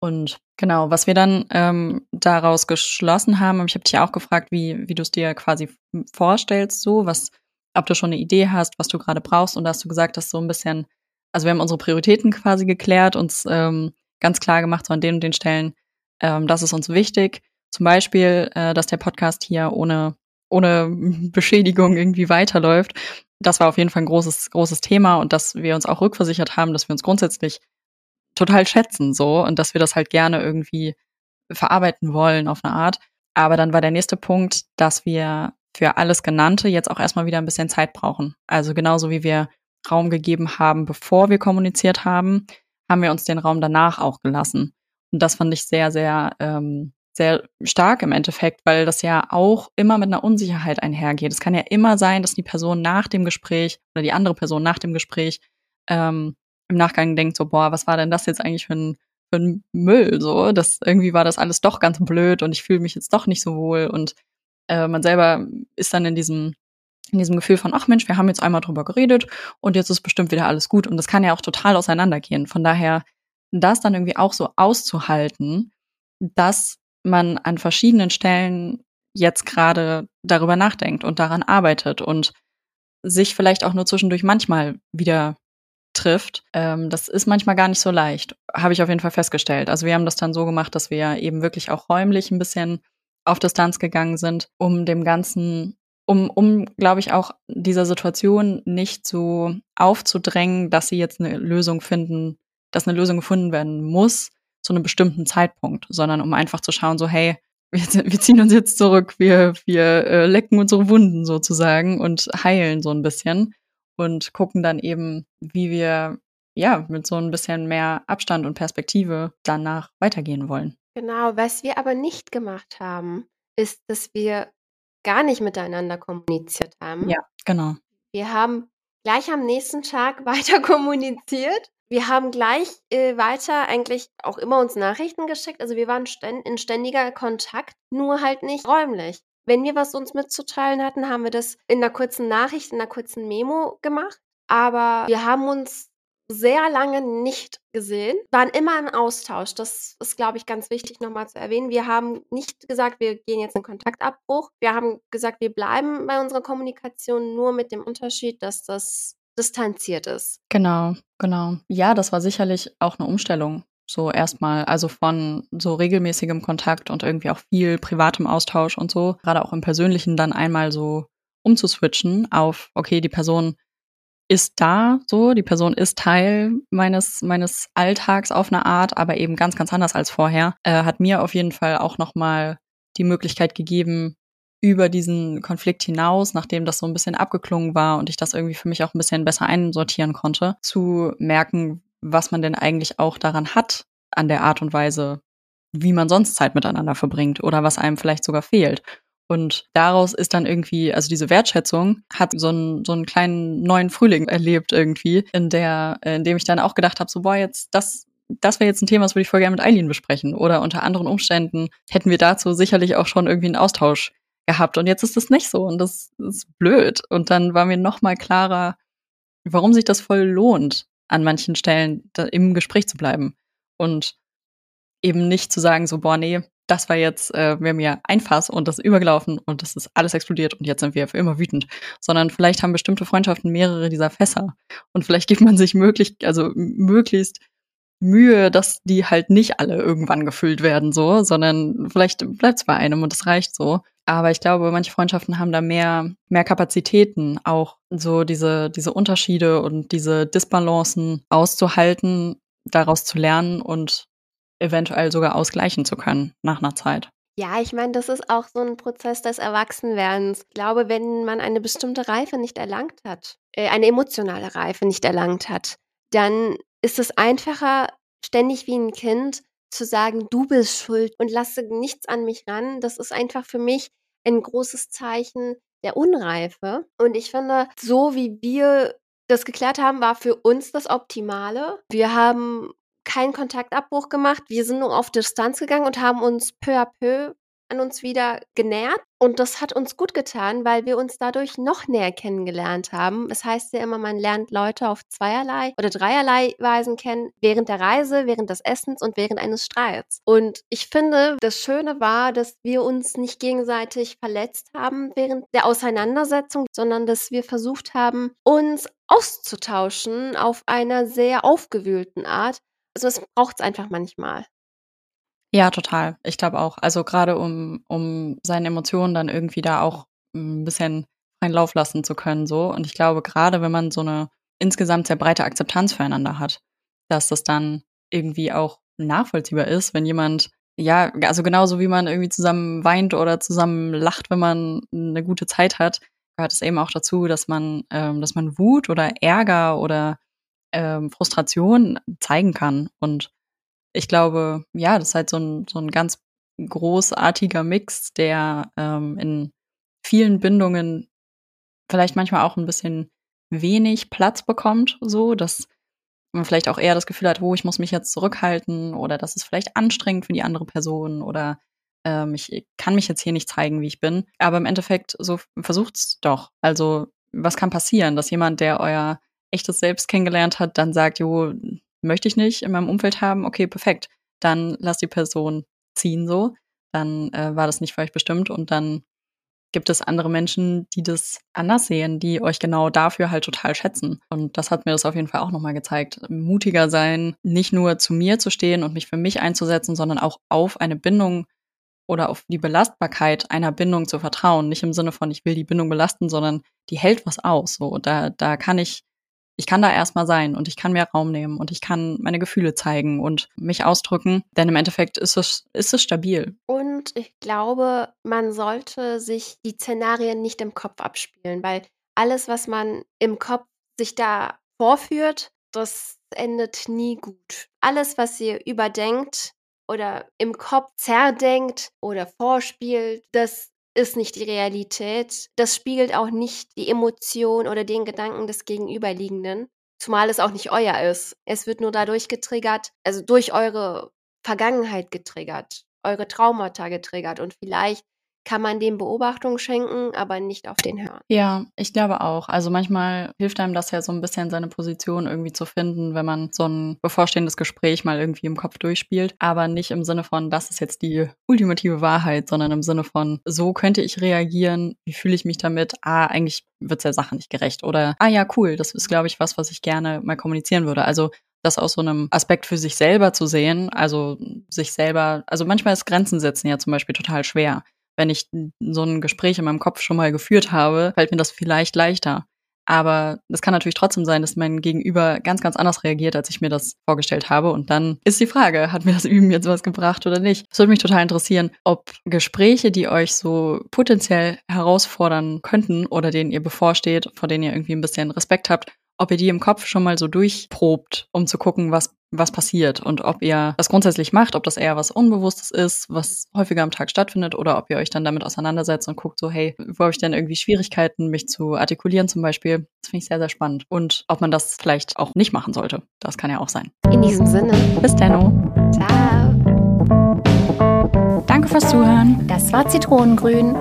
Und genau, was wir dann ähm, daraus geschlossen haben, ich habe dich auch gefragt, wie, wie du es dir quasi vorstellst, so, was, ob du schon eine Idee hast, was du gerade brauchst. Und da hast du gesagt, dass so ein bisschen also wir haben unsere Prioritäten quasi geklärt, uns ähm, ganz klar gemacht, so an den und den Stellen, ähm, das ist uns wichtig. Zum Beispiel, äh, dass der Podcast hier ohne, ohne *laughs* Beschädigung irgendwie weiterläuft. Das war auf jeden Fall ein großes, großes Thema und dass wir uns auch rückversichert haben, dass wir uns grundsätzlich total schätzen so und dass wir das halt gerne irgendwie verarbeiten wollen auf eine Art. Aber dann war der nächste Punkt, dass wir für alles Genannte jetzt auch erstmal wieder ein bisschen Zeit brauchen. Also genauso wie wir Raum gegeben haben, bevor wir kommuniziert haben, haben wir uns den Raum danach auch gelassen. Und das fand ich sehr, sehr, ähm, sehr stark im Endeffekt, weil das ja auch immer mit einer Unsicherheit einhergeht. Es kann ja immer sein, dass die Person nach dem Gespräch oder die andere Person nach dem Gespräch ähm, im Nachgang denkt so, boah, was war denn das jetzt eigentlich für ein, für ein Müll? So, das irgendwie war das alles doch ganz blöd und ich fühle mich jetzt doch nicht so wohl und äh, man selber ist dann in diesem in diesem Gefühl von, ach Mensch, wir haben jetzt einmal drüber geredet und jetzt ist bestimmt wieder alles gut. Und das kann ja auch total auseinandergehen. Von daher, das dann irgendwie auch so auszuhalten, dass man an verschiedenen Stellen jetzt gerade darüber nachdenkt und daran arbeitet und sich vielleicht auch nur zwischendurch manchmal wieder trifft, ähm, das ist manchmal gar nicht so leicht, habe ich auf jeden Fall festgestellt. Also wir haben das dann so gemacht, dass wir eben wirklich auch räumlich ein bisschen auf Distanz gegangen sind, um dem Ganzen um, um glaube ich, auch dieser Situation nicht so aufzudrängen, dass sie jetzt eine Lösung finden, dass eine Lösung gefunden werden muss zu einem bestimmten Zeitpunkt, sondern um einfach zu schauen, so, hey, wir, wir ziehen uns jetzt zurück, wir, wir äh, lecken unsere Wunden sozusagen und heilen so ein bisschen und gucken dann eben, wie wir ja mit so ein bisschen mehr Abstand und Perspektive danach weitergehen wollen. Genau, was wir aber nicht gemacht haben, ist, dass wir gar nicht miteinander kommuniziert haben. Ja, genau. Wir haben gleich am nächsten Tag *laughs* weiter kommuniziert. Wir haben gleich äh, weiter eigentlich auch immer uns Nachrichten geschickt. Also wir waren ständ in ständiger Kontakt, nur halt nicht räumlich. Wenn wir was uns mitzuteilen hatten, haben wir das in einer kurzen Nachricht, in einer kurzen Memo gemacht. Aber wir haben uns sehr lange nicht gesehen, waren immer im Austausch. Das ist, glaube ich, ganz wichtig nochmal zu erwähnen. Wir haben nicht gesagt, wir gehen jetzt in Kontaktabbruch. Wir haben gesagt, wir bleiben bei unserer Kommunikation nur mit dem Unterschied, dass das distanziert ist. Genau, genau. Ja, das war sicherlich auch eine Umstellung. So erstmal, also von so regelmäßigem Kontakt und irgendwie auch viel privatem Austausch und so, gerade auch im Persönlichen dann einmal so umzuswitchen auf, okay, die Person ist da, so, die Person ist Teil meines, meines Alltags auf eine Art, aber eben ganz, ganz anders als vorher, äh, hat mir auf jeden Fall auch nochmal die Möglichkeit gegeben, über diesen Konflikt hinaus, nachdem das so ein bisschen abgeklungen war und ich das irgendwie für mich auch ein bisschen besser einsortieren konnte, zu merken, was man denn eigentlich auch daran hat, an der Art und Weise, wie man sonst Zeit miteinander verbringt oder was einem vielleicht sogar fehlt. Und daraus ist dann irgendwie, also diese Wertschätzung hat so einen, so einen kleinen neuen Frühling erlebt irgendwie, in der, in dem ich dann auch gedacht habe, so boah, jetzt das, das wäre jetzt ein Thema, das würde ich voll gerne mit Eileen besprechen. Oder unter anderen Umständen hätten wir dazu sicherlich auch schon irgendwie einen Austausch gehabt. Und jetzt ist das nicht so und das ist blöd. Und dann war mir noch mal klarer, warum sich das voll lohnt, an manchen Stellen im Gespräch zu bleiben. Und eben nicht zu sagen, so, boah, nee, das war jetzt, äh, wir haben ja ein Fass und das ist übergelaufen und das ist alles explodiert und jetzt sind wir für immer wütend. Sondern vielleicht haben bestimmte Freundschaften mehrere dieser Fässer. Und vielleicht gibt man sich möglich, also möglichst Mühe, dass die halt nicht alle irgendwann gefüllt werden, so, sondern vielleicht bleibt es bei einem und das reicht so. Aber ich glaube, manche Freundschaften haben da mehr, mehr Kapazitäten, auch so diese, diese Unterschiede und diese Disbalancen auszuhalten, daraus zu lernen und eventuell sogar ausgleichen zu können nach einer Zeit. Ja, ich meine, das ist auch so ein Prozess des Erwachsenwerdens. Ich glaube, wenn man eine bestimmte Reife nicht erlangt hat, äh, eine emotionale Reife nicht erlangt hat, dann ist es einfacher, ständig wie ein Kind zu sagen, du bist schuld und lasse nichts an mich ran. Das ist einfach für mich ein großes Zeichen der Unreife. Und ich finde, so wie wir das geklärt haben, war für uns das Optimale. Wir haben keinen Kontaktabbruch gemacht. Wir sind nur auf Distanz gegangen und haben uns peu à peu an uns wieder genährt. Und das hat uns gut getan, weil wir uns dadurch noch näher kennengelernt haben. Es heißt ja immer, man lernt Leute auf zweierlei oder dreierlei Weisen kennen. Während der Reise, während des Essens und während eines Streits. Und ich finde, das Schöne war, dass wir uns nicht gegenseitig verletzt haben während der Auseinandersetzung, sondern dass wir versucht haben, uns auszutauschen auf einer sehr aufgewühlten Art. Also es braucht es einfach manchmal. Ja, total. Ich glaube auch. Also gerade um, um seine Emotionen dann irgendwie da auch ein bisschen freien Lauf lassen zu können, so. Und ich glaube, gerade wenn man so eine insgesamt sehr breite Akzeptanz füreinander hat, dass das dann irgendwie auch nachvollziehbar ist, wenn jemand, ja, also genauso wie man irgendwie zusammen weint oder zusammen lacht, wenn man eine gute Zeit hat, gehört es eben auch dazu, dass man, ähm, dass man Wut oder Ärger oder ähm, Frustration zeigen kann. Und ich glaube, ja, das ist halt so ein, so ein ganz großartiger Mix, der ähm, in vielen Bindungen vielleicht manchmal auch ein bisschen wenig Platz bekommt, so dass man vielleicht auch eher das Gefühl hat, wo oh, ich muss mich jetzt zurückhalten oder das ist vielleicht anstrengend für die andere Person oder ähm, ich kann mich jetzt hier nicht zeigen, wie ich bin. Aber im Endeffekt, so versucht's doch. Also, was kann passieren, dass jemand, der euer echtes Selbst kennengelernt hat, dann sagt, jo, möchte ich nicht in meinem Umfeld haben, okay, perfekt. Dann lass die Person ziehen so. Dann äh, war das nicht für euch bestimmt und dann gibt es andere Menschen, die das anders sehen, die euch genau dafür halt total schätzen. Und das hat mir das auf jeden Fall auch nochmal gezeigt. Mutiger sein, nicht nur zu mir zu stehen und mich für mich einzusetzen, sondern auch auf eine Bindung oder auf die Belastbarkeit einer Bindung zu vertrauen. Nicht im Sinne von, ich will die Bindung belasten, sondern die hält was aus. So, da, da kann ich ich kann da erstmal sein und ich kann mehr Raum nehmen und ich kann meine Gefühle zeigen und mich ausdrücken, denn im Endeffekt ist es, ist es stabil. Und ich glaube, man sollte sich die Szenarien nicht im Kopf abspielen, weil alles, was man im Kopf sich da vorführt, das endet nie gut. Alles, was ihr überdenkt oder im Kopf zerdenkt oder vorspielt, das ist nicht die Realität. Das spiegelt auch nicht die Emotion oder den Gedanken des Gegenüberliegenden, zumal es auch nicht euer ist. Es wird nur dadurch getriggert, also durch eure Vergangenheit getriggert, eure Traumata getriggert und vielleicht kann man dem Beobachtung schenken, aber nicht auf den hören. Ja, ich glaube auch. Also manchmal hilft einem das ja so ein bisschen, seine Position irgendwie zu finden, wenn man so ein bevorstehendes Gespräch mal irgendwie im Kopf durchspielt. Aber nicht im Sinne von, das ist jetzt die ultimative Wahrheit, sondern im Sinne von, so könnte ich reagieren, wie fühle ich mich damit? Ah, eigentlich wird der Sache nicht gerecht. Oder, ah ja, cool, das ist, glaube ich, was, was ich gerne mal kommunizieren würde. Also das aus so einem Aspekt für sich selber zu sehen, also sich selber, also manchmal ist Grenzen setzen ja zum Beispiel total schwer wenn ich so ein Gespräch in meinem Kopf schon mal geführt habe, fällt mir das vielleicht leichter. Aber es kann natürlich trotzdem sein, dass mein Gegenüber ganz, ganz anders reagiert, als ich mir das vorgestellt habe. Und dann ist die Frage, hat mir das Üben jetzt was gebracht oder nicht? Es würde mich total interessieren, ob Gespräche, die euch so potenziell herausfordern könnten oder denen ihr bevorsteht, vor denen ihr irgendwie ein bisschen Respekt habt, ob ihr die im Kopf schon mal so durchprobt, um zu gucken, was was passiert und ob ihr das grundsätzlich macht, ob das eher was Unbewusstes ist, was häufiger am Tag stattfindet oder ob ihr euch dann damit auseinandersetzt und guckt so, hey, wo habe ich denn irgendwie Schwierigkeiten, mich zu artikulieren zum Beispiel? Das finde ich sehr, sehr spannend. Und ob man das vielleicht auch nicht machen sollte. Das kann ja auch sein. In diesem Sinne. Bis dann. Ciao. Danke fürs Zuhören. Das war Zitronengrün.